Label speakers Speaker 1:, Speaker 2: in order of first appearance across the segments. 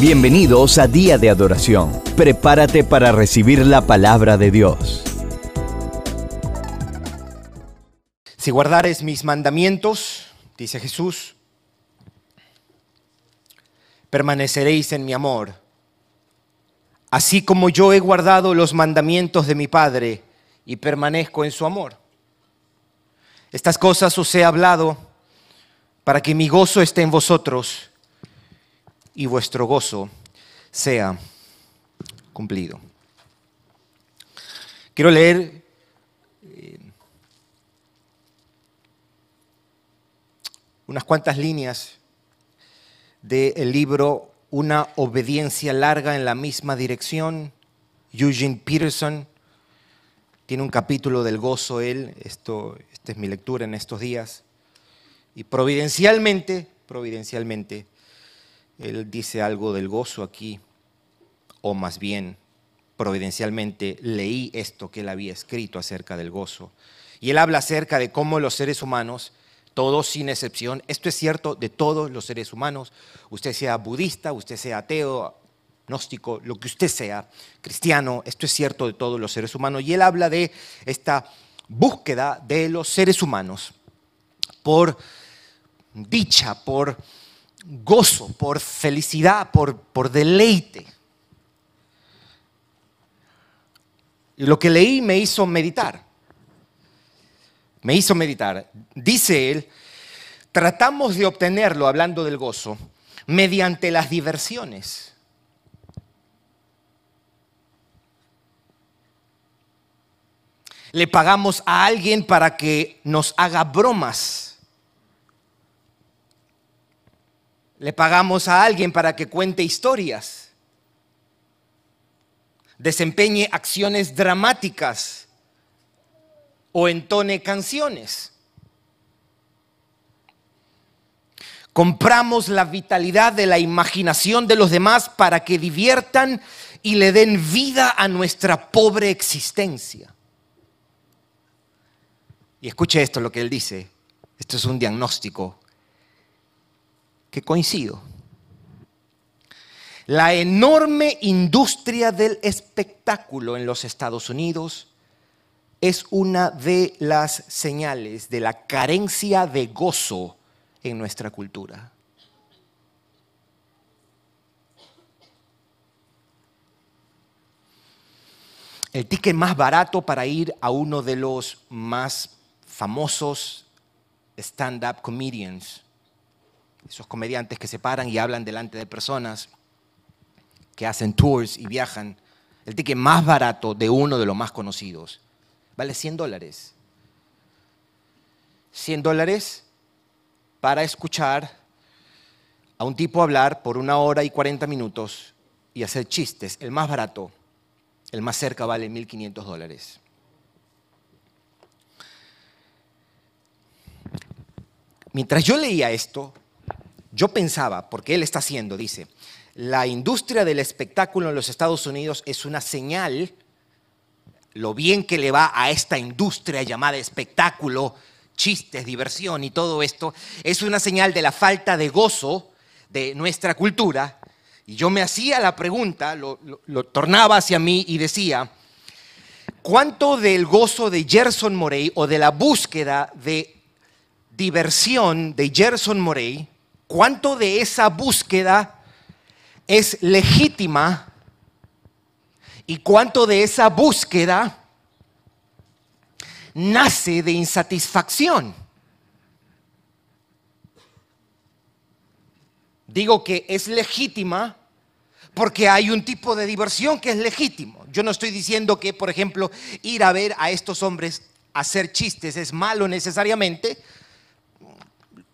Speaker 1: Bienvenidos a Día de Adoración. Prepárate para recibir la palabra de Dios.
Speaker 2: Si guardares mis mandamientos, dice Jesús, permaneceréis en mi amor, así como yo he guardado los mandamientos de mi Padre y permanezco en su amor. Estas cosas os he hablado para que mi gozo esté en vosotros y vuestro gozo sea cumplido. Quiero leer eh, unas cuantas líneas del libro Una obediencia larga en la misma dirección. Eugene Peterson tiene un capítulo del gozo, él, esto, esta es mi lectura en estos días. Y providencialmente, providencialmente, él dice algo del gozo aquí, o más bien, providencialmente, leí esto que él había escrito acerca del gozo. Y él habla acerca de cómo los seres humanos, todos sin excepción, esto es cierto de todos los seres humanos, usted sea budista, usted sea ateo, gnóstico, lo que usted sea, cristiano, esto es cierto de todos los seres humanos. Y él habla de esta búsqueda de los seres humanos por dicha, por gozo, por felicidad, por, por deleite. Y lo que leí me hizo meditar. Me hizo meditar. Dice él, tratamos de obtenerlo, hablando del gozo, mediante las diversiones. Le pagamos a alguien para que nos haga bromas Le pagamos a alguien para que cuente historias, desempeñe acciones dramáticas o entone canciones. Compramos la vitalidad de la imaginación de los demás para que diviertan y le den vida a nuestra pobre existencia. Y escuche esto, lo que él dice. Esto es un diagnóstico que coincido. La enorme industria del espectáculo en los Estados Unidos es una de las señales de la carencia de gozo en nuestra cultura. El ticket más barato para ir a uno de los más famosos stand-up comedians esos comediantes que se paran y hablan delante de personas, que hacen tours y viajan. El ticket más barato de uno de los más conocidos vale 100 dólares. 100 dólares para escuchar a un tipo hablar por una hora y 40 minutos y hacer chistes. El más barato, el más cerca vale 1.500 dólares. Mientras yo leía esto, yo pensaba, porque él está haciendo, dice, la industria del espectáculo en los Estados Unidos es una señal, lo bien que le va a esta industria llamada espectáculo, chistes, diversión y todo esto, es una señal de la falta de gozo de nuestra cultura. Y yo me hacía la pregunta, lo, tornaba hacia mí y decía, ¿cuánto del gozo de Gerson Morey o de la búsqueda de diversión de Gerson Morey ¿Cuánto de esa búsqueda es legítima? ¿Y cuánto de esa búsqueda nace de insatisfacción? Digo que es legítima porque hay un tipo de diversión que es legítimo. Yo no estoy diciendo que, por ejemplo, ir a ver a estos hombres hacer chistes es malo necesariamente,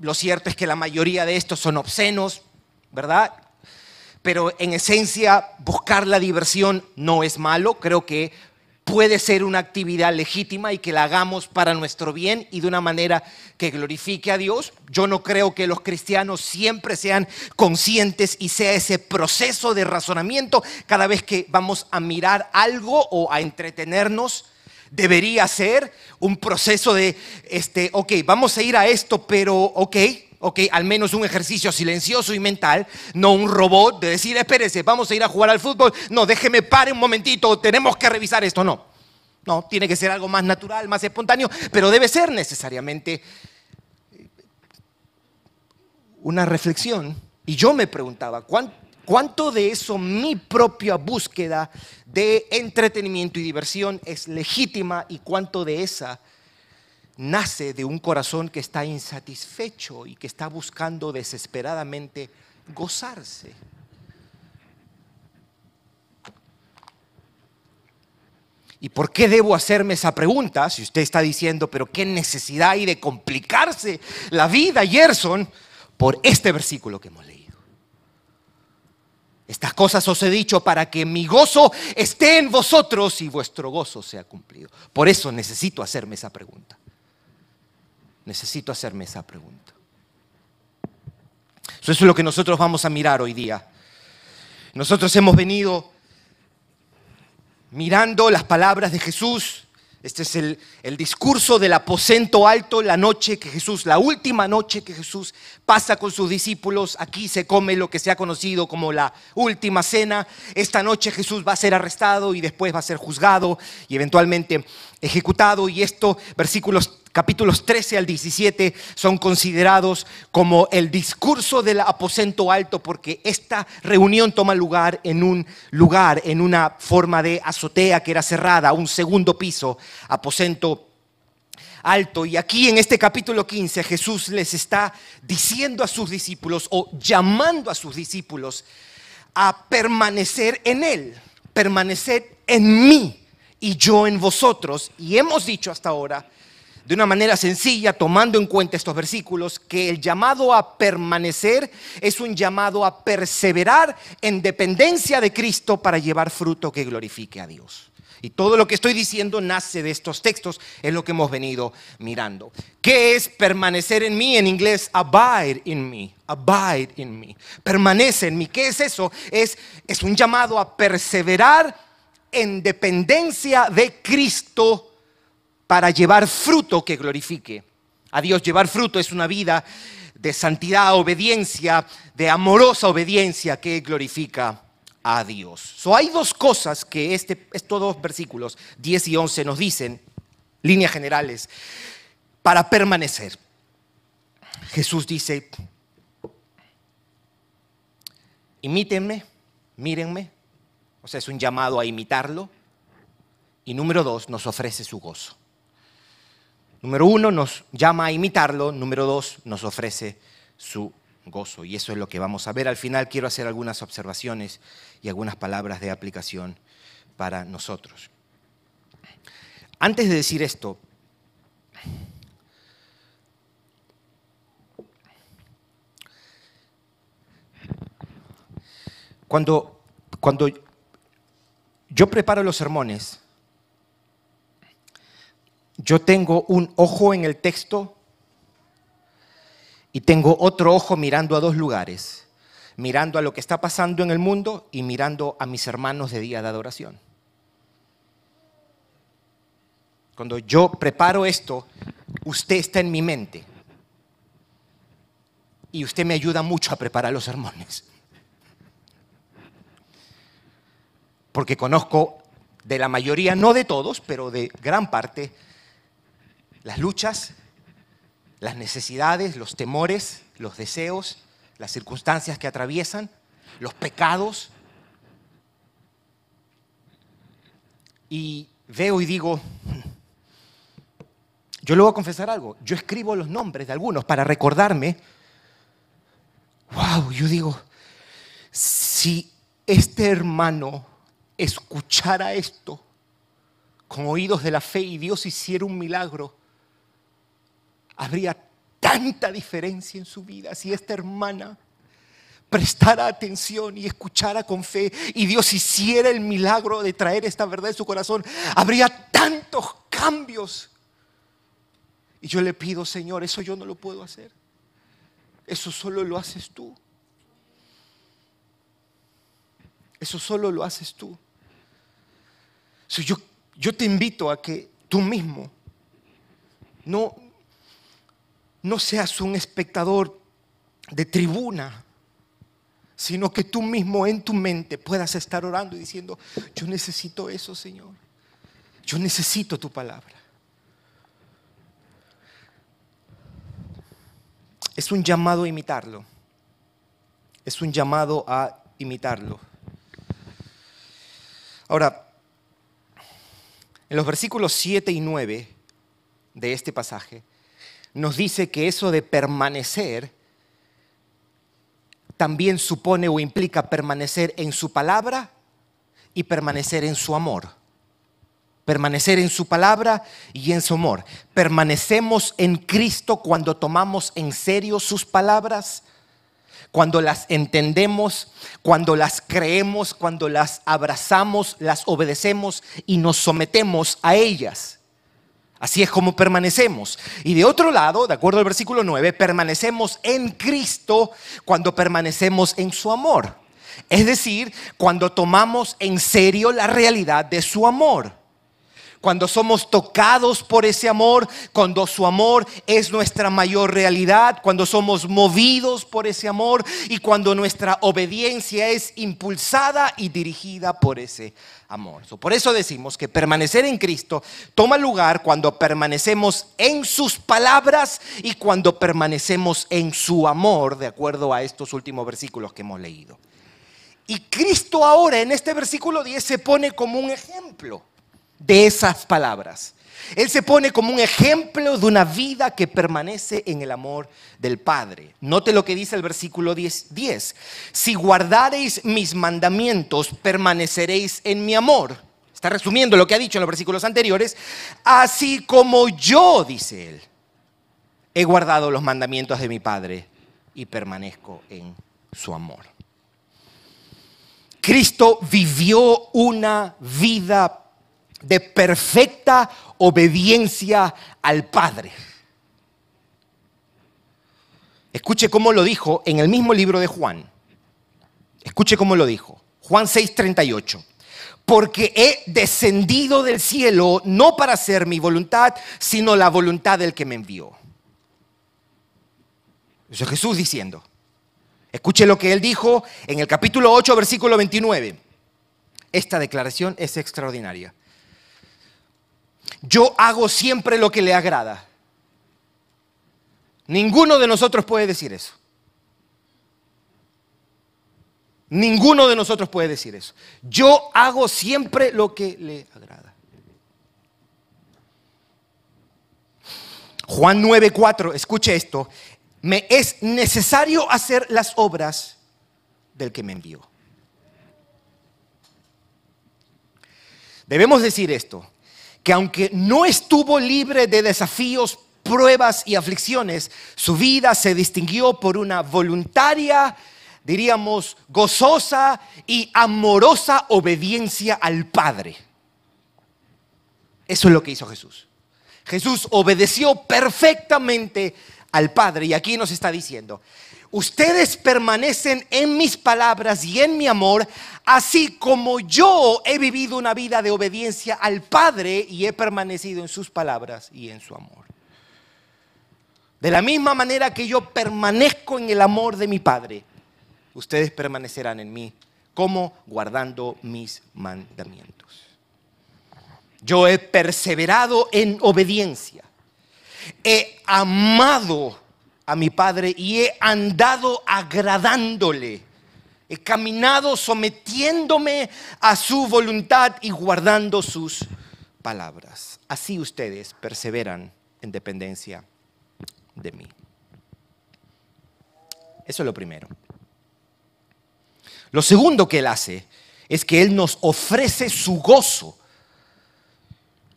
Speaker 2: lo cierto es que la mayoría de estos son obscenos, ¿verdad? Pero en esencia, buscar la diversión no es malo. Creo que puede ser una actividad legítima y que la hagamos para nuestro bien y de una manera que glorifique a Dios. Yo no creo que los cristianos siempre sean conscientes y sea ese proceso de razonamiento cada vez que vamos a mirar algo o a entretenernos debería ser un proceso de, este, ok, vamos a ir a esto, pero, ok, Ok, al menos un ejercicio silencioso y mental, no un robot de decir, espérese, vamos a ir a jugar al fútbol. No, déjeme pare un momentito, tenemos que revisar esto. No, no, tiene que ser algo más natural, más espontáneo, pero debe ser necesariamente una reflexión. Y yo me preguntaba, ¿cuánto de eso mi propia búsqueda de entretenimiento y diversión es legítima y cuánto de esa nace de un corazón que está insatisfecho y que está buscando desesperadamente gozarse? ¿Y por qué debo hacerme esa pregunta? Si usted está diciendo, pero qué necesidad hay de complicarse la vida, Gerson, por este versículo que hemos leído. Estas cosas os he dicho para que mi gozo esté en vosotros y vuestro gozo sea cumplido. Por eso necesito hacerme esa pregunta. Necesito hacerme esa pregunta. Eso es lo que nosotros vamos a mirar hoy día. Nosotros hemos venido mirando las palabras de Jesús. Este es el, el, discurso del aposento alto, la noche que Jesús, la última noche que Jesús pasa con sus discípulos. Aquí se come lo que se ha conocido como la última cena. Esta noche Jesús va a ser arrestado y después va a ser juzgado y eventualmente ejecutado. Y esto, versículos capítulos 13 al 17 son considerados como el discurso del aposento alto porque esta reunión toma lugar en un lugar, en una forma de azotea que era cerrada, un segundo piso, aposento alto. Y aquí en este capítulo 15 Jesús les está diciendo a sus discípulos o llamando a sus discípulos a permanecer en Él, permanecer en mí y yo en vosotros. Y hemos dicho hasta ahora de una manera sencilla, tomando en cuenta estos versículos, que el llamado a permanecer es un llamado a perseverar en dependencia de Cristo para llevar fruto que glorifique a Dios. Y todo lo que estoy diciendo nace de estos textos, es lo que hemos venido mirando. ¿Qué es permanecer en mí? En inglés, abide in me. Abide in me. Permanece en mí. ¿Qué es eso? Es, es un llamado a perseverar en dependencia de Cristo para llevar fruto que glorifique a Dios. Llevar fruto es una vida de santidad, obediencia, de amorosa obediencia que glorifica a Dios. So, hay dos cosas que este, estos dos versículos, 10 y 11, nos dicen, líneas generales, para permanecer. Jesús dice, imítenme, mírenme, o sea, es un llamado a imitarlo. Y número dos, nos ofrece su gozo. Número uno, nos llama a imitarlo. Número dos, nos ofrece su gozo. Y eso es lo que vamos a ver. Al final quiero hacer algunas observaciones y algunas palabras de aplicación para nosotros. Antes de decir esto, cuando, cuando yo preparo los sermones, yo tengo un ojo en el texto y tengo otro ojo mirando a dos lugares, mirando a lo que está pasando en el mundo y mirando a mis hermanos de día de adoración. Cuando yo preparo esto, usted está en mi mente y usted me ayuda mucho a preparar los sermones. Porque conozco de la mayoría, no de todos, pero de gran parte, las luchas, las necesidades, los temores, los deseos, las circunstancias que atraviesan, los pecados. Y veo y digo, yo le voy a confesar algo, yo escribo los nombres de algunos para recordarme, wow, yo digo, si este hermano escuchara esto con oídos de la fe y Dios hiciera un milagro, habría tanta diferencia en su vida si esta hermana prestara atención y escuchara con fe y Dios hiciera el milagro de traer esta verdad en su corazón, habría tantos cambios. Y yo le pido, Señor, eso yo no lo puedo hacer. Eso solo lo haces tú. Eso solo lo haces tú. Yo, yo te invito a que tú mismo no, no seas un espectador de tribuna, sino que tú mismo en tu mente puedas estar orando y diciendo, yo necesito eso, Señor. Yo necesito tu palabra. Es un llamado a imitarlo. Es un llamado a imitarlo. Ahora, en los versículos 7 y 9 de este pasaje, nos dice que eso de permanecer también supone o implica permanecer en su palabra y permanecer en su amor. Permanecer en su palabra y en su amor. Permanecemos en Cristo cuando tomamos en serio sus palabras, cuando las entendemos, cuando las creemos, cuando las abrazamos, las obedecemos y nos sometemos a ellas. Así es como permanecemos. Y de otro lado, de acuerdo al versículo 9, permanecemos en Cristo cuando permanecemos en su amor. Es decir, cuando tomamos en serio la realidad de su amor cuando somos tocados por ese amor, cuando su amor es nuestra mayor realidad, cuando somos movidos por ese amor y cuando nuestra obediencia es impulsada y dirigida por ese amor. Por eso decimos que permanecer en Cristo toma lugar cuando permanecemos en sus palabras y cuando permanecemos en su amor, de acuerdo a estos últimos versículos que hemos leído. Y Cristo ahora en este versículo 10 se pone como un ejemplo de esas palabras. Él se pone como un ejemplo de una vida que permanece en el amor del Padre. Note lo que dice el versículo 10. 10. Si guardareis mis mandamientos, permaneceréis en mi amor. Está resumiendo lo que ha dicho en los versículos anteriores. Así como yo, dice él, he guardado los mandamientos de mi Padre y permanezco en su amor. Cristo vivió una vida de perfecta obediencia al Padre. Escuche cómo lo dijo en el mismo libro de Juan. Escuche cómo lo dijo. Juan 6:38. Porque he descendido del cielo no para hacer mi voluntad, sino la voluntad del que me envió. Eso es Jesús diciendo. Escuche lo que él dijo en el capítulo 8, versículo 29. Esta declaración es extraordinaria yo hago siempre lo que le agrada. Ninguno de nosotros puede decir eso. Ninguno de nosotros puede decir eso. Yo hago siempre lo que le agrada. Juan 9:4, escuche esto. Me es necesario hacer las obras del que me envió. Debemos decir esto que aunque no estuvo libre de desafíos, pruebas y aflicciones, su vida se distinguió por una voluntaria, diríamos, gozosa y amorosa obediencia al Padre. Eso es lo que hizo Jesús. Jesús obedeció perfectamente al Padre y aquí nos está diciendo, ustedes permanecen en mis palabras y en mi amor, así como yo he vivido una vida de obediencia al Padre y he permanecido en sus palabras y en su amor. De la misma manera que yo permanezco en el amor de mi Padre, ustedes permanecerán en mí, como guardando mis mandamientos. Yo he perseverado en obediencia, he amado a mi Padre y he andado agradándole. He caminado sometiéndome a su voluntad y guardando sus palabras. Así ustedes perseveran en dependencia de mí. Eso es lo primero. Lo segundo que Él hace es que Él nos ofrece su gozo.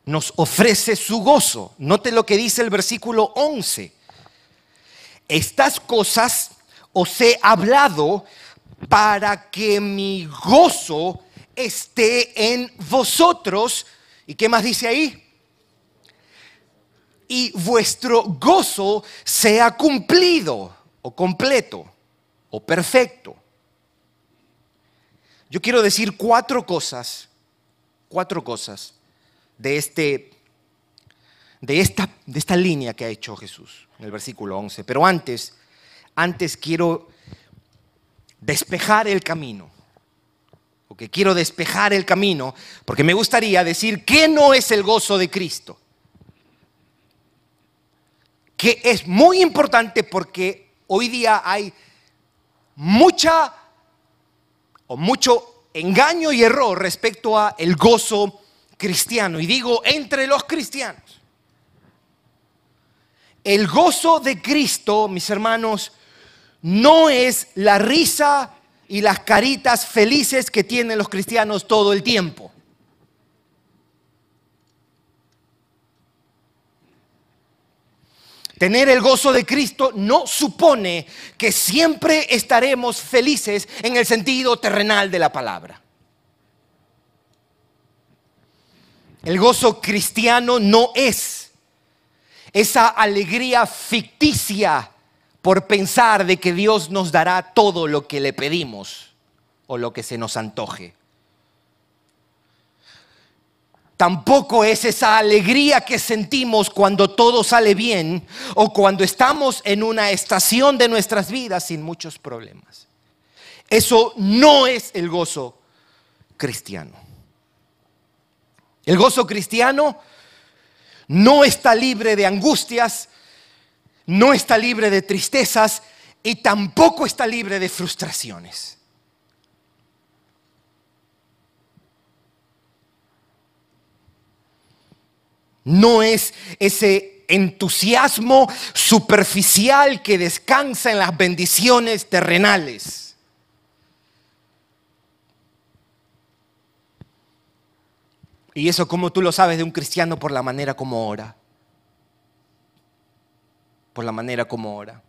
Speaker 2: Nos ofrece su gozo. Note lo que dice el versículo 11 estas cosas os he hablado para que mi gozo esté en vosotros. ¿Y qué más dice ahí? Y vuestro gozo sea cumplido o completo o perfecto. Yo quiero decir cuatro cosas, cuatro cosas de este de esta, de esta línea que ha hecho Jesús en el versículo 11. Pero antes, antes quiero despejar el camino. Porque quiero despejar el camino, porque me gustaría decir que no es el gozo de Cristo. Que es muy importante porque hoy día hay mucha o mucho engaño y error respecto a el gozo cristiano. Y digo entre los cristianos. El gozo de Cristo, mis hermanos, no es la risa y las caritas felices que tienen los cristianos todo el tiempo. Tener el gozo de Cristo no supone que siempre estaremos felices en el sentido terrenal de la palabra. El gozo cristiano no es esa alegría ficticia por pensar de que Dios nos dará todo lo que le pedimos o lo que se nos antoje. Tampoco es esa alegría que sentimos cuando todo sale bien o cuando estamos en una estación de nuestras vidas sin muchos problemas. Eso no es el gozo cristiano. El gozo cristiano no está libre de angustias, no está libre de tristezas y tampoco está libre de frustraciones. No es ese entusiasmo superficial que descansa en las bendiciones terrenales. Y eso como tú lo sabes de un cristiano por la manera como ora por la manera como ora.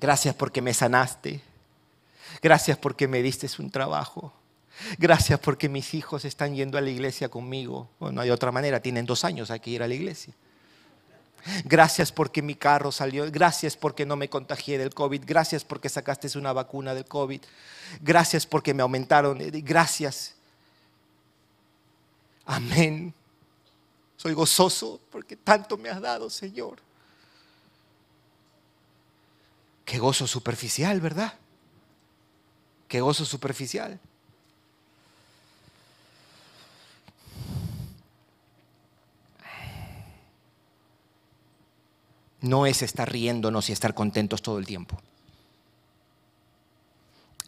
Speaker 2: Gracias porque me sanaste. Gracias porque me diste un trabajo. Gracias porque mis hijos están yendo a la iglesia conmigo. Bueno, no hay otra manera, tienen dos años, hay que ir a la iglesia. Gracias porque mi carro salió. Gracias porque no me contagié del COVID. Gracias porque sacaste una vacuna del COVID. Gracias porque me aumentaron. Gracias. Amén. Soy gozoso porque tanto me has dado, Señor. Qué gozo superficial, ¿verdad? Qué gozo superficial. No es estar riéndonos y estar contentos todo el tiempo.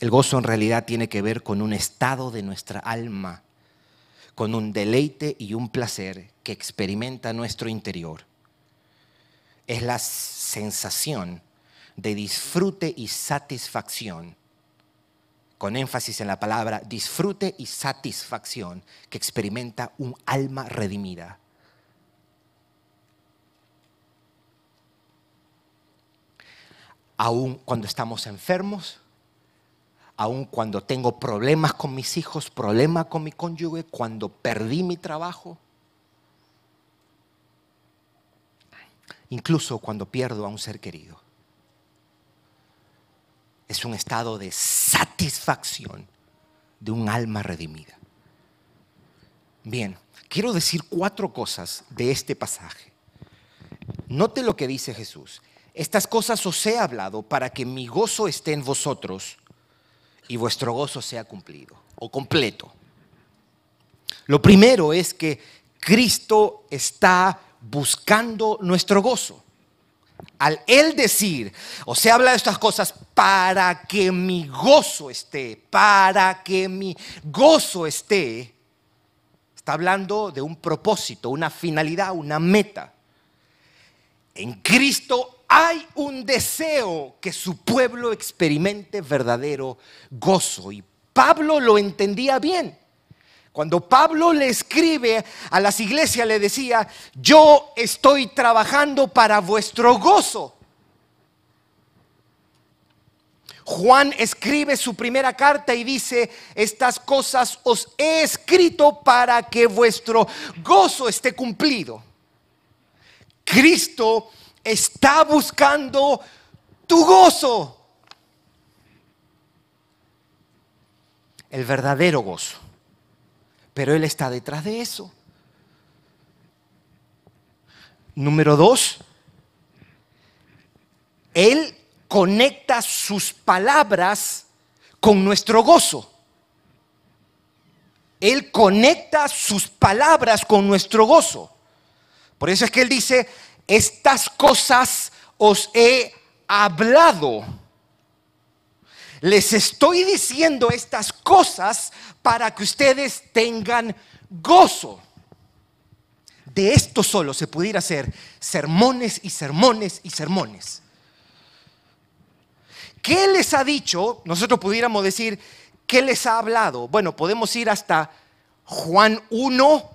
Speaker 2: El gozo en realidad tiene que ver con un estado de nuestra alma con un deleite y un placer que experimenta nuestro interior. Es la sensación de disfrute y satisfacción, con énfasis en la palabra disfrute y satisfacción que experimenta un alma redimida. Aún cuando estamos enfermos, aun cuando tengo problemas con mis hijos, problemas con mi cónyuge, cuando perdí mi trabajo, incluso cuando pierdo a un ser querido. Es un estado de satisfacción de un alma redimida. Bien, quiero decir cuatro cosas de este pasaje. Note lo que dice Jesús. Estas cosas os he hablado para que mi gozo esté en vosotros y vuestro gozo sea cumplido o completo. Lo primero es que Cristo está buscando nuestro gozo. Al Él decir, o se habla de estas cosas para que mi gozo esté, para que mi gozo esté, está hablando de un propósito, una finalidad, una meta. En Cristo hay un deseo que su pueblo experimente verdadero gozo. Y Pablo lo entendía bien. Cuando Pablo le escribe a las iglesias, le decía, yo estoy trabajando para vuestro gozo. Juan escribe su primera carta y dice, estas cosas os he escrito para que vuestro gozo esté cumplido. Cristo está buscando tu gozo. El verdadero gozo. Pero Él está detrás de eso. Número dos, Él conecta sus palabras con nuestro gozo. Él conecta sus palabras con nuestro gozo. Por eso es que Él dice, estas cosas os he hablado. Les estoy diciendo estas cosas para que ustedes tengan gozo. De esto solo se pudiera hacer sermones y sermones y sermones. ¿Qué les ha dicho? Nosotros pudiéramos decir, ¿qué les ha hablado? Bueno, podemos ir hasta Juan 1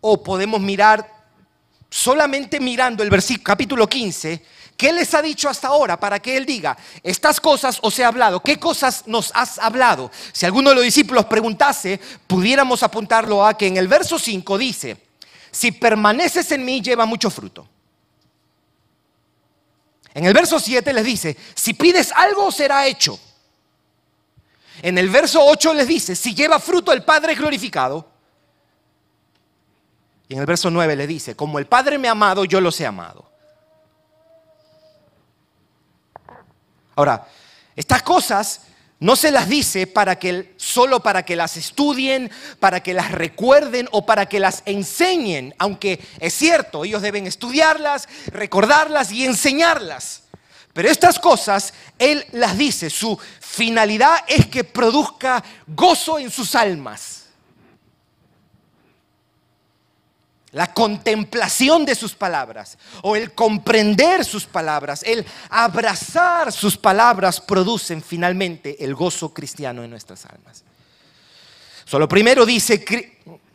Speaker 2: o podemos mirar solamente mirando el versículo capítulo 15, ¿qué les ha dicho hasta ahora para que él diga, estas cosas os he hablado, qué cosas nos has hablado? Si alguno de los discípulos preguntase, pudiéramos apuntarlo a que en el verso 5 dice, si permaneces en mí lleva mucho fruto. En el verso 7 les dice, si pides algo será hecho. En el verso 8 les dice, si lleva fruto el Padre glorificado. Y en el verso 9 le dice, como el Padre me ha amado, yo los he amado. Ahora, estas cosas no se las dice para que solo para que las estudien, para que las recuerden o para que las enseñen, aunque es cierto, ellos deben estudiarlas, recordarlas y enseñarlas. Pero estas cosas él las dice, su finalidad es que produzca gozo en sus almas. La contemplación de sus palabras o el comprender sus palabras, el abrazar sus palabras producen finalmente el gozo cristiano en nuestras almas. Solo primero dice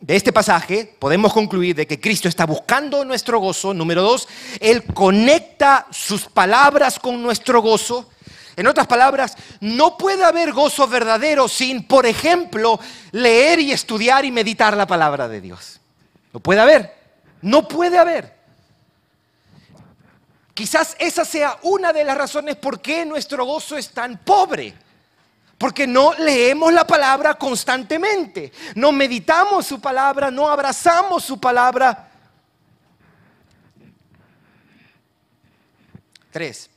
Speaker 2: de este pasaje, podemos concluir de que Cristo está buscando nuestro gozo. Número dos, Él conecta sus palabras con nuestro gozo. En otras palabras, no puede haber gozo verdadero sin, por ejemplo, leer y estudiar y meditar la palabra de Dios. No puede haber. No puede haber. Quizás esa sea una de las razones por qué nuestro gozo es tan pobre. Porque no leemos la palabra constantemente, no meditamos su palabra, no abrazamos su palabra. Tres.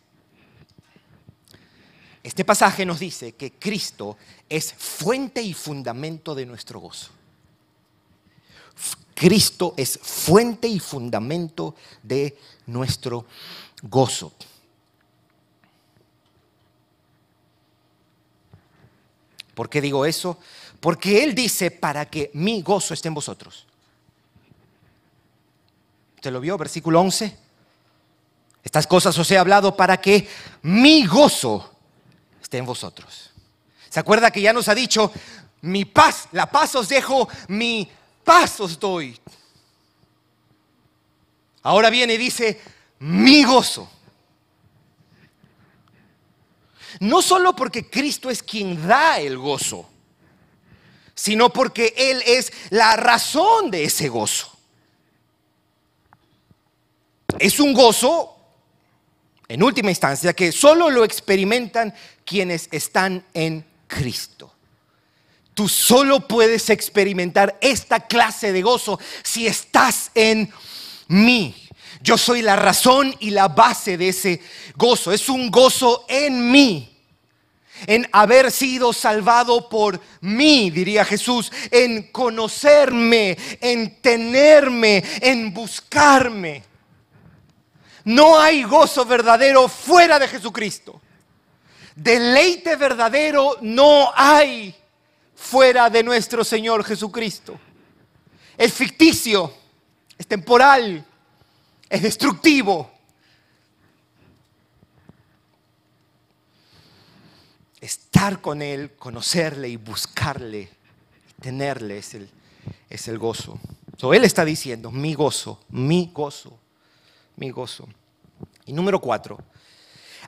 Speaker 2: Este pasaje nos dice que Cristo es fuente y fundamento de nuestro gozo. Cristo es fuente y fundamento de nuestro gozo. ¿Por qué digo eso? Porque Él dice para que mi gozo esté en vosotros. ¿Usted lo vio? Versículo 11. Estas cosas os he hablado para que mi gozo esté en vosotros. ¿Se acuerda que ya nos ha dicho, mi paz, la paz os dejo, mi pasos doy. Ahora viene y dice, mi gozo. No solo porque Cristo es quien da el gozo, sino porque Él es la razón de ese gozo. Es un gozo, en última instancia, que solo lo experimentan quienes están en Cristo. Tú solo puedes experimentar esta clase de gozo si estás en mí. Yo soy la razón y la base de ese gozo. Es un gozo en mí. En haber sido salvado por mí, diría Jesús. En conocerme, en tenerme, en buscarme. No hay gozo verdadero fuera de Jesucristo. Deleite verdadero no hay fuera de nuestro Señor Jesucristo. Es ficticio, es temporal, es destructivo. Estar con Él, conocerle y buscarle, tenerle es el, es el gozo. él está diciendo, mi gozo, mi gozo, mi gozo. Y número cuatro,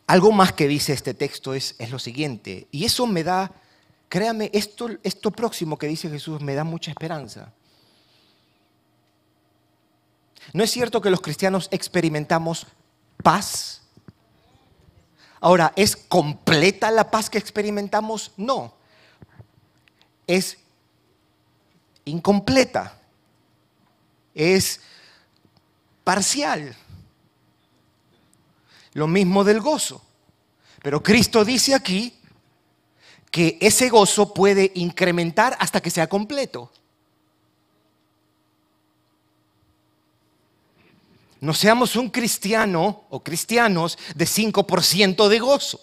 Speaker 2: algo más que dice este texto es, es lo siguiente, y eso me da Créame, esto, esto próximo que dice Jesús me da mucha esperanza. ¿No es cierto que los cristianos experimentamos paz? Ahora, ¿es completa la paz que experimentamos? No. Es incompleta. Es parcial. lo mismo del gozo. Pero Cristo dice aquí que ese gozo puede incrementar hasta que sea completo. No seamos un cristiano o cristianos de 5% de gozo.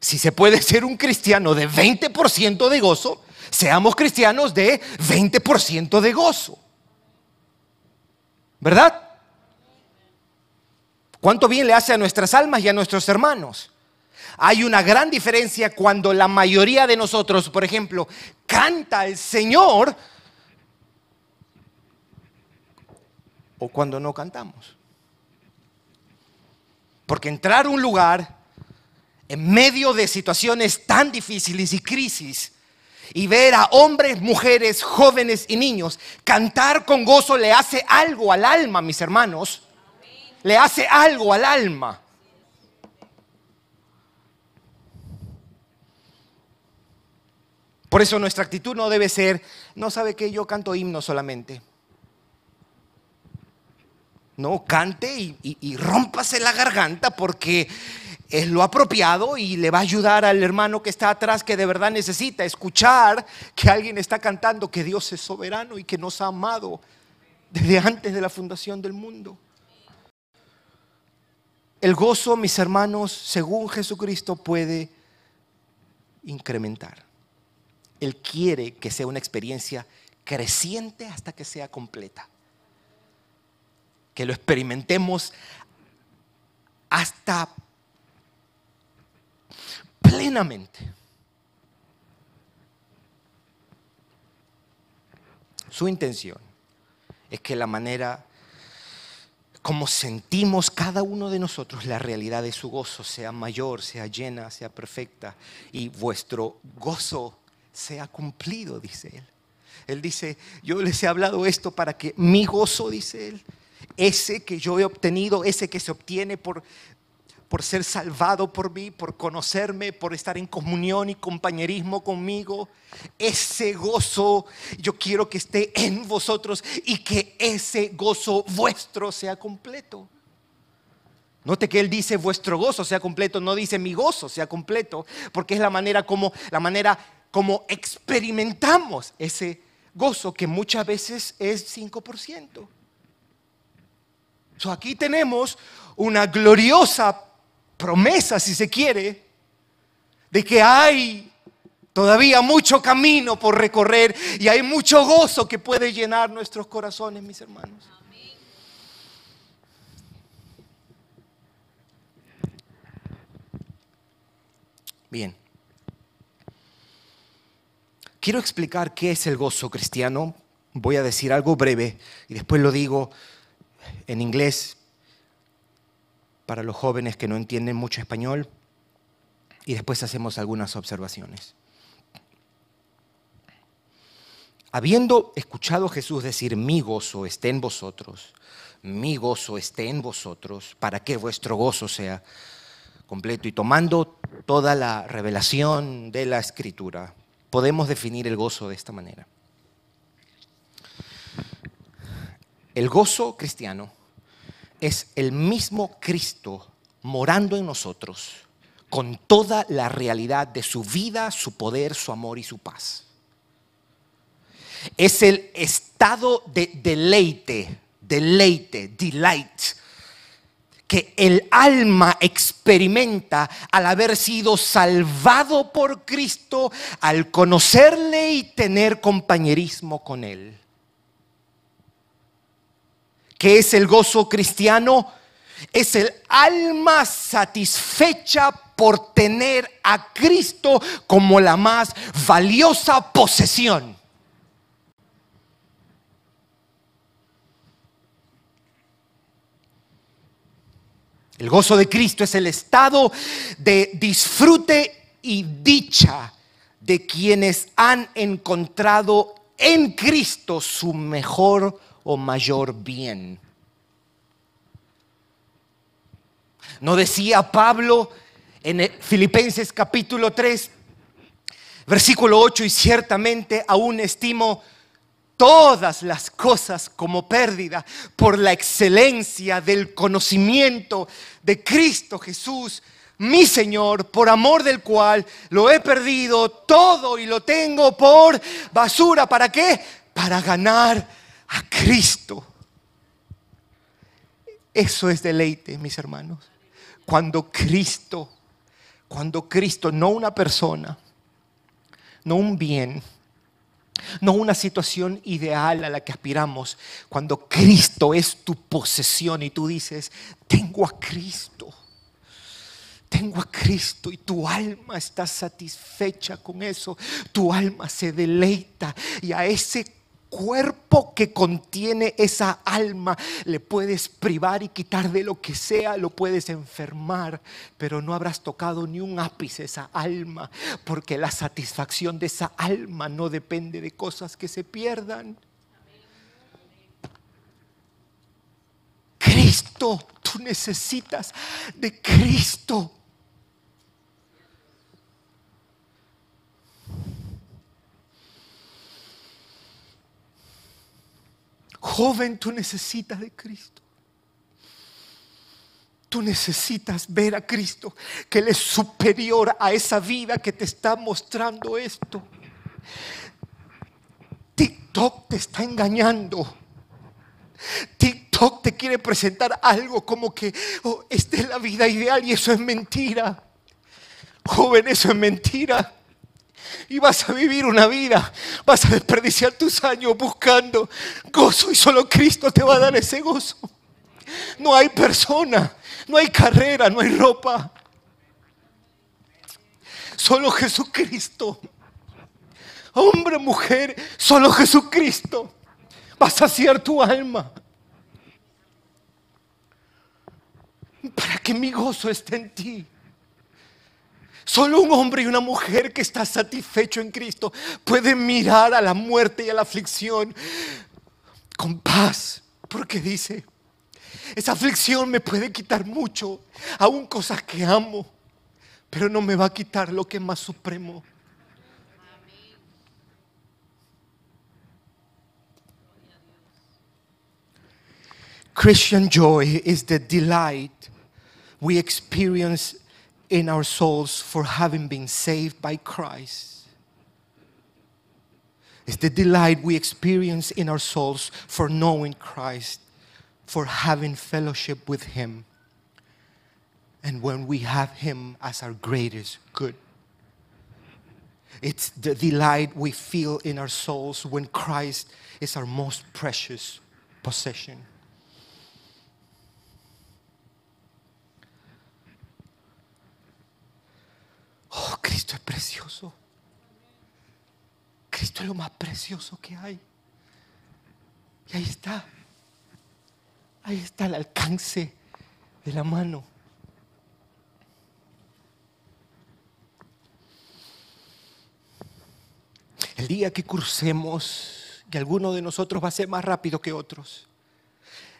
Speaker 2: Si se puede ser un cristiano de 20% de gozo, seamos cristianos de 20% de gozo. ¿Verdad? ¿Cuánto bien le hace a nuestras almas y a nuestros hermanos? Hay una gran diferencia cuando la mayoría de nosotros, por ejemplo, canta al Señor o cuando no cantamos. Porque entrar a un lugar en medio de situaciones tan difíciles y crisis y ver a hombres, mujeres, jóvenes y niños cantar con gozo le hace algo al alma, mis hermanos. Le hace algo al alma. Por eso nuestra actitud no debe ser, no sabe que yo canto himnos solamente. No, cante y, y, rómpase la garganta porque es lo apropiado y le va a ayudar al hermano que está atrás que de verdad necesita escuchar que alguien está cantando que Dios es soberano y que nos ha amado desde antes de la fundación del mundo. El gozo, mis hermanos, según Jesucristo puede incrementar. Él quiere que sea una experiencia creciente hasta que sea completa que lo experimentemos hasta plenamente. Su intención es que la manera como sentimos cada uno de nosotros la realidad de su gozo sea mayor, sea llena, sea perfecta y vuestro gozo sea cumplido, dice él. Él dice, yo les he hablado esto para que mi gozo, dice él, ese que yo he obtenido, ese que se obtiene por, por ser salvado por mí, por conocerme, por estar en comunión y compañerismo conmigo. Ese gozo yo quiero que esté en vosotros y que ese gozo vuestro sea completo. Note que él dice vuestro gozo sea completo, no dice mi gozo sea completo, porque es la manera como la manera como experimentamos ese gozo que muchas veces es 5% aquí tenemos una gloriosa promesa, si se quiere, de que hay todavía mucho camino por recorrer y hay mucho gozo que puede llenar nuestros corazones, mis hermanos. Bien. Quiero explicar qué es el gozo cristiano. Voy a decir algo breve y después lo digo en inglés para los jóvenes que no entienden mucho español y después hacemos algunas observaciones. Habiendo escuchado a Jesús decir, mi gozo esté en vosotros, mi gozo esté en vosotros, para que vuestro gozo sea completo, y tomando toda la revelación de la escritura, podemos definir el gozo de esta manera. El gozo cristiano es el mismo Cristo morando en nosotros con toda la realidad de su vida, su poder, su amor y su paz. Es el estado de deleite, deleite, delight, que el alma experimenta al haber sido salvado por Cristo, al conocerle y tener compañerismo con Él. ¿Qué es el gozo cristiano? Es el alma satisfecha por tener a Cristo como la más valiosa posesión. El gozo de Cristo es el estado de disfrute y dicha de quienes han encontrado en Cristo su mejor o mayor bien. ¿No decía Pablo en Filipenses capítulo 3, versículo 8, y ciertamente aún estimo todas las cosas como pérdida por la excelencia del conocimiento de Cristo Jesús, mi Señor, por amor del cual lo he perdido todo y lo tengo por basura. ¿Para qué? Para ganar a Cristo. Eso es deleite, mis hermanos. Cuando Cristo, cuando Cristo, no una persona, no un bien, no una situación ideal a la que aspiramos, cuando Cristo es tu posesión y tú dices, tengo a Cristo tengo a Cristo y tu alma está satisfecha con eso. Tu alma se deleita y a ese cuerpo que contiene esa alma le puedes privar y quitar de lo que sea, lo puedes enfermar, pero no habrás tocado ni un ápice esa alma, porque la satisfacción de esa alma no depende de cosas que se pierdan. Cristo, tú necesitas de Cristo. Joven, tú necesitas de Cristo. Tú necesitas ver a Cristo, que Él es superior a esa vida que te está mostrando esto. TikTok te está engañando. TikTok te quiere presentar algo como que oh, esta es la vida ideal y eso es mentira. Joven, eso es mentira y vas a vivir una vida, vas a desperdiciar tus años buscando gozo y solo Cristo te va a dar ese gozo. No hay persona, no hay carrera, no hay ropa. Solo Jesucristo. Hombre, mujer, solo Jesucristo va a saciar tu alma. Para que mi gozo esté en ti. Solo un hombre y una mujer que está satisfecho en Cristo puede mirar a la muerte y a la aflicción con paz, porque dice, esa aflicción me puede quitar mucho, aún cosas que amo, pero no me va a quitar lo que es más supremo. Christian joy is the delight we experience in our souls for having been saved by Christ. It's the delight we experience in our souls for knowing Christ, for having fellowship with Him, and when we have Him as our greatest good. It's the delight we feel in our souls when Christ is our most precious possession. Cristo es precioso. Cristo es lo más precioso que hay. Y ahí está. Ahí está el alcance de la mano. El día que crucemos, y alguno de nosotros va a ser más rápido que otros,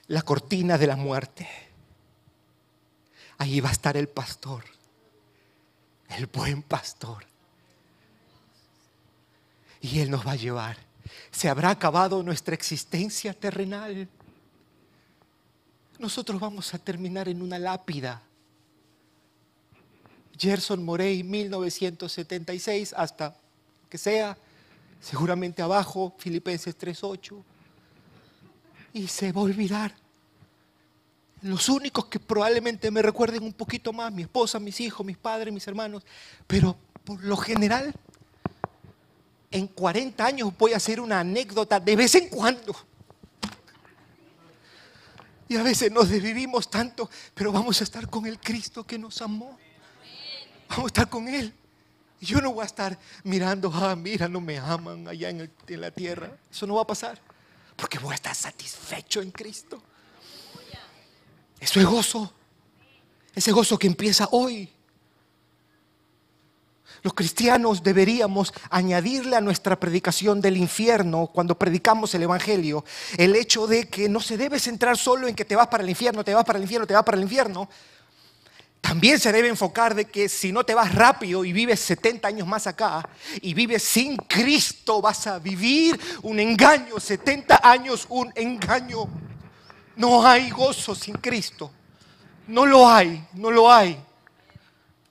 Speaker 2: la cortina de la muerte, ahí va a estar el pastor el buen pastor. Y Él nos va a llevar. Se habrá acabado nuestra existencia terrenal. Nosotros vamos a terminar en una lápida. Gerson Morey, 1976, hasta que sea, seguramente abajo, Filipenses 3.8. Y se va a olvidar. Los únicos que probablemente me recuerden un poquito más, mi esposa, mis hijos, mis padres, mis hermanos. Pero por lo general, en 40 años voy a hacer una anécdota de vez en cuando. Y a veces nos desvivimos tanto, pero vamos a estar con el Cristo que nos amó. Vamos a estar con Él. Yo no voy a estar mirando, ah, mira, no me aman allá en, en la tierra. Eso no va a pasar. Porque voy a estar satisfecho en Cristo. Eso es gozo. Ese gozo que empieza hoy. Los cristianos deberíamos añadirle a nuestra predicación del infierno, cuando predicamos el Evangelio, el hecho de que no se debe centrar solo en que te vas para el infierno, te vas para el infierno, te vas para el infierno. también se debe enfocar de que si no te vas rápido y vives 70 años más acá y vives sin Cristo, vas a vivir un engaño, 70 años un engaño. No hay gozo sin Cristo. No lo hay, no lo hay,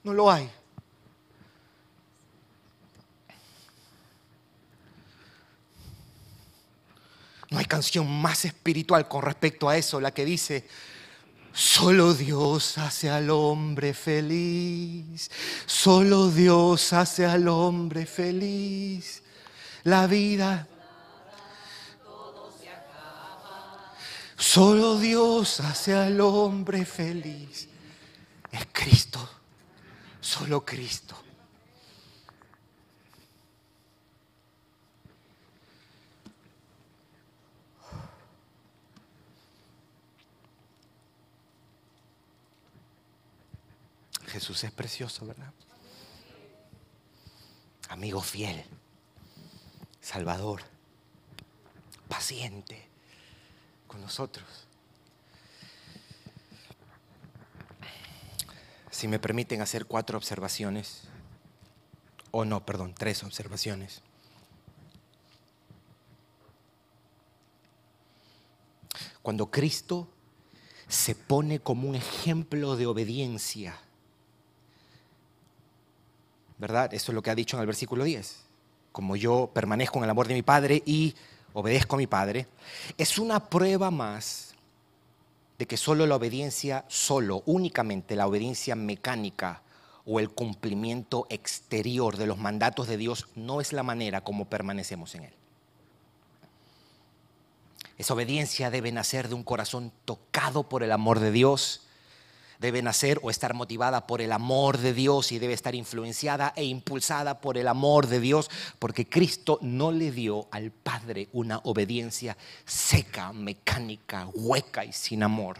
Speaker 2: no lo hay. No hay canción más espiritual con respecto a eso, la que dice, Solo Dios hace al hombre feliz. Solo Dios hace al hombre feliz. La vida. Solo Dios hace al hombre feliz. Es Cristo. Solo Cristo. Jesús es precioso, ¿verdad? Amigo fiel, Salvador, paciente con nosotros. Si me permiten hacer cuatro observaciones, o no, perdón, tres observaciones. Cuando Cristo se pone como un ejemplo de obediencia, ¿verdad? Eso es lo que ha dicho en el versículo 10. Como yo permanezco en el amor de mi Padre y obedezco a mi Padre, es una prueba más de que solo la obediencia, solo, únicamente la obediencia mecánica o el cumplimiento exterior de los mandatos de Dios no es la manera como permanecemos en Él. Esa obediencia debe nacer de un corazón tocado por el amor de Dios debe nacer o estar motivada por el amor de Dios y debe estar influenciada e impulsada por el amor de Dios, porque Cristo no le dio al Padre una obediencia seca, mecánica, hueca y sin amor.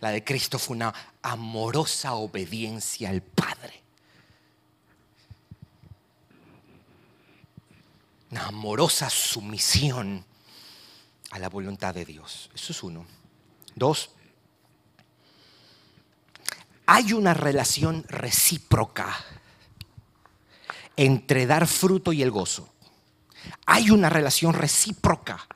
Speaker 2: La de Cristo fue una amorosa obediencia al Padre. Una amorosa sumisión a la voluntad de Dios. Eso es uno. Dos, hay una relación recíproca entre dar fruto y el gozo. Hay una relación recíproca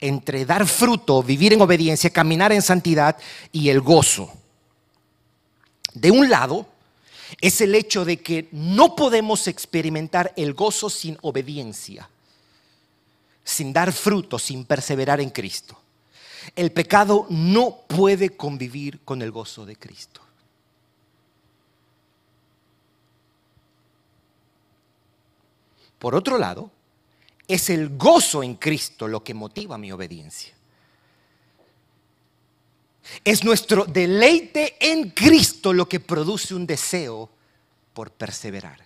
Speaker 2: entre dar fruto, vivir en obediencia, caminar en santidad y el gozo. De un lado, es el hecho de que no podemos experimentar el gozo sin obediencia, sin dar fruto, sin perseverar en Cristo. El pecado no puede convivir con el gozo de Cristo. Por otro lado, es el gozo en Cristo lo que motiva mi obediencia. Es nuestro deleite en Cristo lo que produce un deseo por perseverar.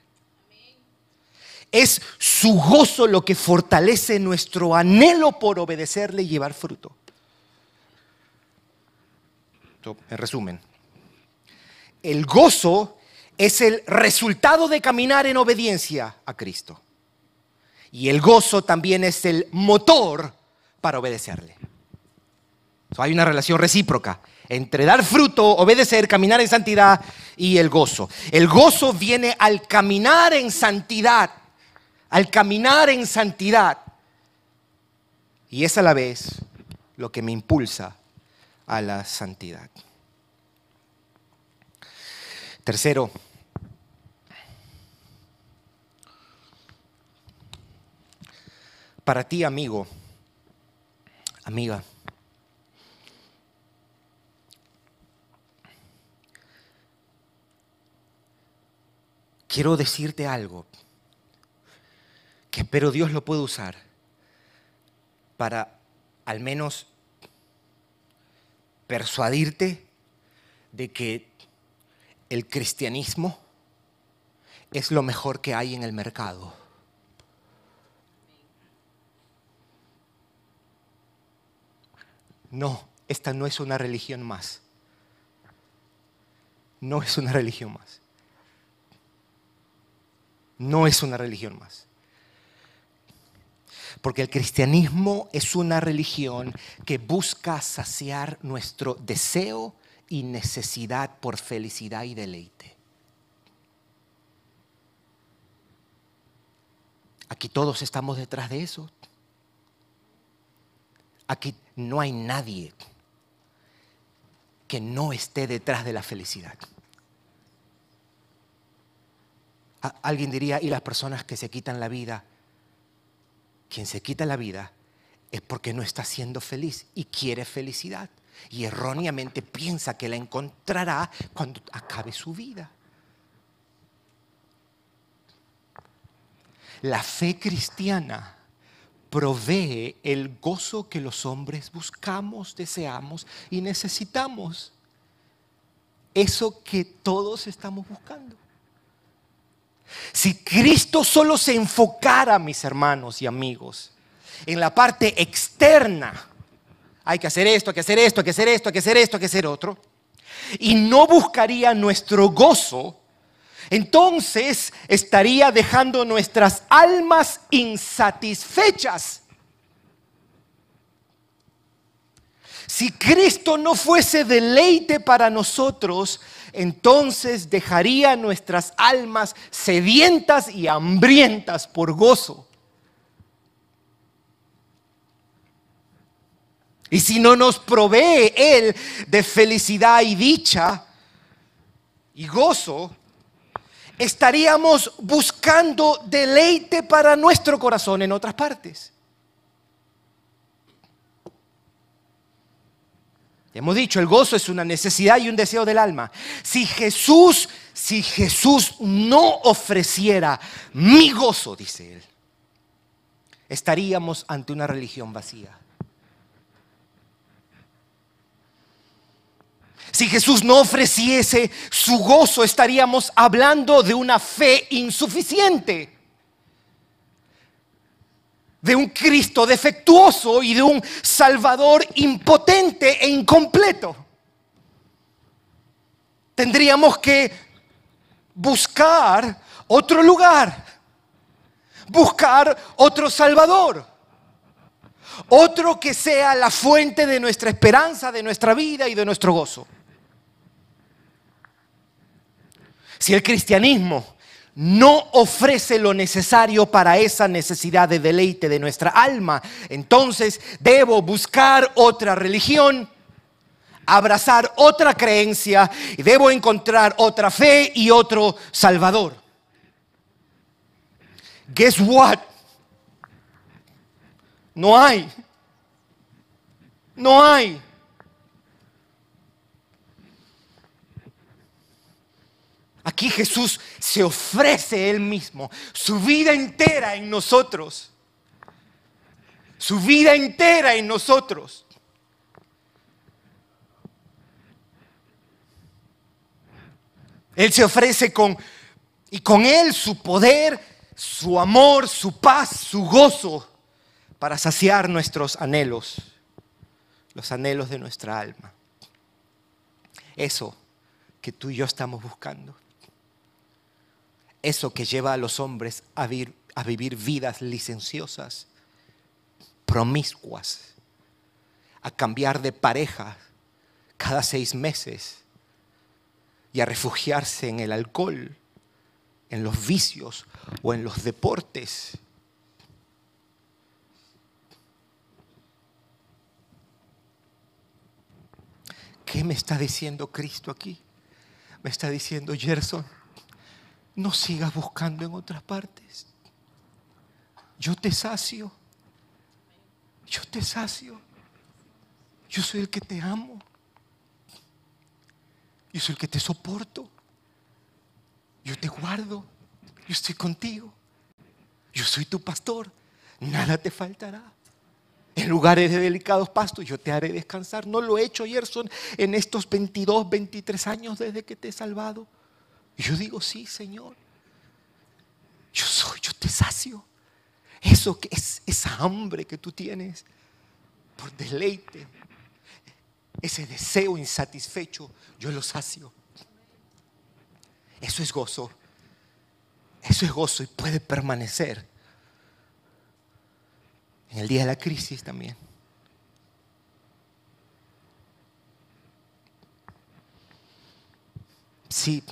Speaker 2: Es su gozo lo que fortalece nuestro anhelo por obedecerle y llevar fruto. En resumen, el gozo es el resultado de caminar en obediencia a Cristo. Y el gozo también es el motor para obedecerle. hay una relación recíproca entre dar fruto, obedecer, caminar en santidad y el gozo. El gozo viene al caminar en santidad, al caminar en santidad. Y es a la vez lo que me impulsa a la santidad. Tercero, Para ti, amigo, amiga, quiero decirte algo que espero Dios lo pueda usar para al menos persuadirte de que el cristianismo es lo mejor que hay en el mercado. No, esta no es una religión más. No es una religión más. No es una religión más. Porque el cristianismo es una religión que busca saciar nuestro deseo y necesidad por felicidad y deleite. Aquí todos estamos detrás de eso. Aquí no hay nadie que no esté detrás de la felicidad. Alguien diría, ¿y las personas que se quitan la vida? Quien se quita la vida es porque no está siendo feliz y quiere felicidad. Y erróneamente piensa que la encontrará cuando acabe su vida. La fe cristiana provee el gozo que los hombres buscamos, deseamos y necesitamos. Eso que todos estamos buscando. Si Cristo solo se enfocara, mis hermanos y amigos, en la parte externa, hay que hacer esto, hay que hacer esto, hay que hacer esto, hay que hacer esto, hay que hacer otro, y no buscaría nuestro gozo, entonces estaría dejando nuestras almas insatisfechas. Si Cristo no fuese deleite para nosotros, entonces dejaría nuestras almas sedientas y hambrientas por gozo. Y si no nos provee Él de felicidad y dicha y gozo, estaríamos buscando deleite para nuestro corazón en otras partes. Hemos dicho, el gozo es una necesidad y un deseo del alma. Si Jesús, si Jesús no ofreciera mi gozo, dice él, estaríamos ante una religión vacía. Si Jesús no ofreciese su gozo, estaríamos hablando de una fe insuficiente de un Cristo defectuoso y de un Salvador impotente e incompleto. Tendríamos que buscar otro lugar, buscar otro Salvador, otro que sea la fuente de nuestra esperanza, de nuestra vida y de nuestro gozo. Si el cristianismo no ofrece lo necesario para esa necesidad de deleite de nuestra alma, entonces debo buscar otra religión, abrazar otra creencia y debo encontrar otra fe y otro salvador. Guess what? No hay. No hay. Aquí Jesús se ofrece Él mismo, su vida entera en nosotros. Su vida entera en nosotros. Él se ofrece con, y con Él su poder, su amor, su paz, su gozo, para saciar nuestros anhelos, los anhelos de nuestra alma. Eso que tú y yo estamos buscando eso que lleva a los hombres a vivir, vidas licenciosas, promiscuas, a cambiar de pareja cada seis meses y a refugiarse en el alcohol, en los vicios o en los deportes. ¿Qué me está diciendo Cristo aquí? Me está diciendo Gerson no sigas buscando en otras partes. Yo te sacio. Yo te sacio. Yo soy el que te amo. Yo soy el que te soporto. Yo te guardo. Yo estoy contigo. Yo soy tu pastor. Nada te faltará. En lugares de delicados pastos yo te haré descansar. No lo he hecho, Gerson, en estos 22, 23 años desde que te he salvado. Y yo digo, sí, Señor. Yo soy, yo te sacio. Eso que es esa hambre que tú tienes por deleite, ese deseo insatisfecho, yo lo sacio. Eso es gozo. Eso es gozo y puede permanecer en el día de la crisis también. Sí,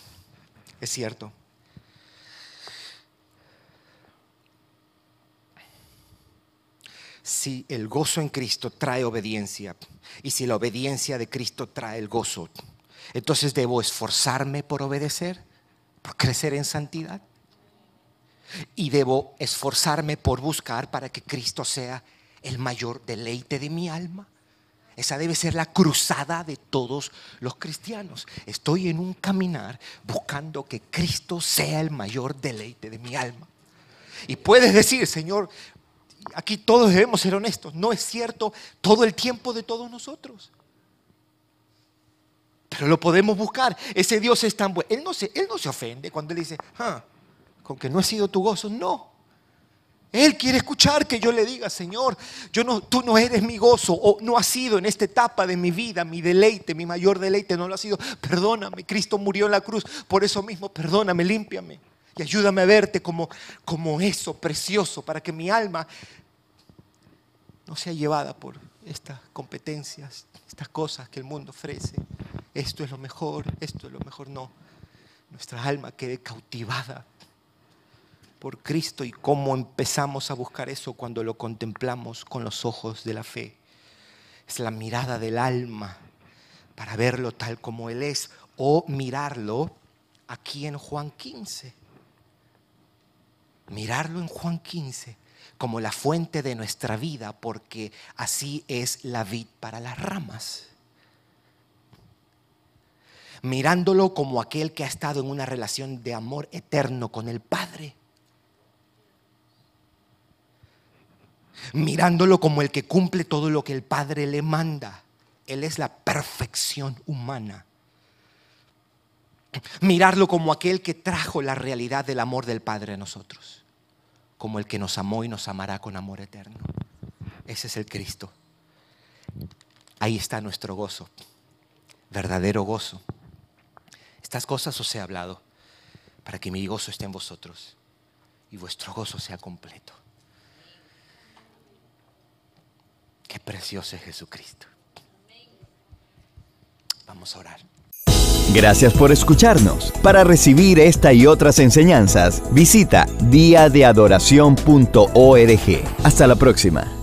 Speaker 2: es cierto. Si el gozo en Cristo trae obediencia y si la obediencia de Cristo trae el gozo, entonces debo esforzarme por obedecer, por crecer en santidad. Y debo esforzarme por buscar para que Cristo sea el mayor deleite de mi alma. Esa debe ser la cruzada de todos los cristianos. Estoy en un caminar buscando que Cristo sea el mayor deleite de mi alma. Y puedes decir, Señor, aquí todos debemos ser honestos. No es cierto todo el tiempo de todos nosotros. Pero lo podemos buscar. Ese Dios es tan bueno. Él no se, él no se ofende cuando él dice, ah, con que no ha sido tu gozo. No. Él quiere escuchar que yo le diga, Señor, yo no, tú no eres mi gozo o no has sido en esta etapa de mi vida mi deleite, mi mayor deleite, no lo ha sido. Perdóname, Cristo murió en la cruz, por eso mismo, perdóname, límpiame y ayúdame a verte como, como eso precioso para que mi alma no sea llevada por estas competencias, estas cosas que el mundo ofrece. Esto es lo mejor, esto es lo mejor, no. Nuestra alma quede cautivada por Cristo y cómo empezamos a buscar eso cuando lo contemplamos con los ojos de la fe. Es la mirada del alma para verlo tal como Él es o mirarlo aquí en Juan 15. Mirarlo en Juan 15 como la fuente de nuestra vida porque así es la vid para las ramas mirándolo como aquel que ha estado en una relación de amor eterno con el Padre. Mirándolo como el que cumple todo lo que el Padre le manda. Él es la perfección humana. Mirarlo como aquel que trajo la realidad del amor del Padre a nosotros, como el que nos amó y nos amará con amor eterno. Ese es el Cristo. Ahí está nuestro gozo, verdadero gozo. Estas cosas os he hablado para que mi gozo esté en vosotros y vuestro gozo sea completo. Qué precioso es Jesucristo. Vamos a orar.
Speaker 1: Gracias por escucharnos. Para recibir esta y otras enseñanzas, visita diadeadoración.org. Hasta la próxima.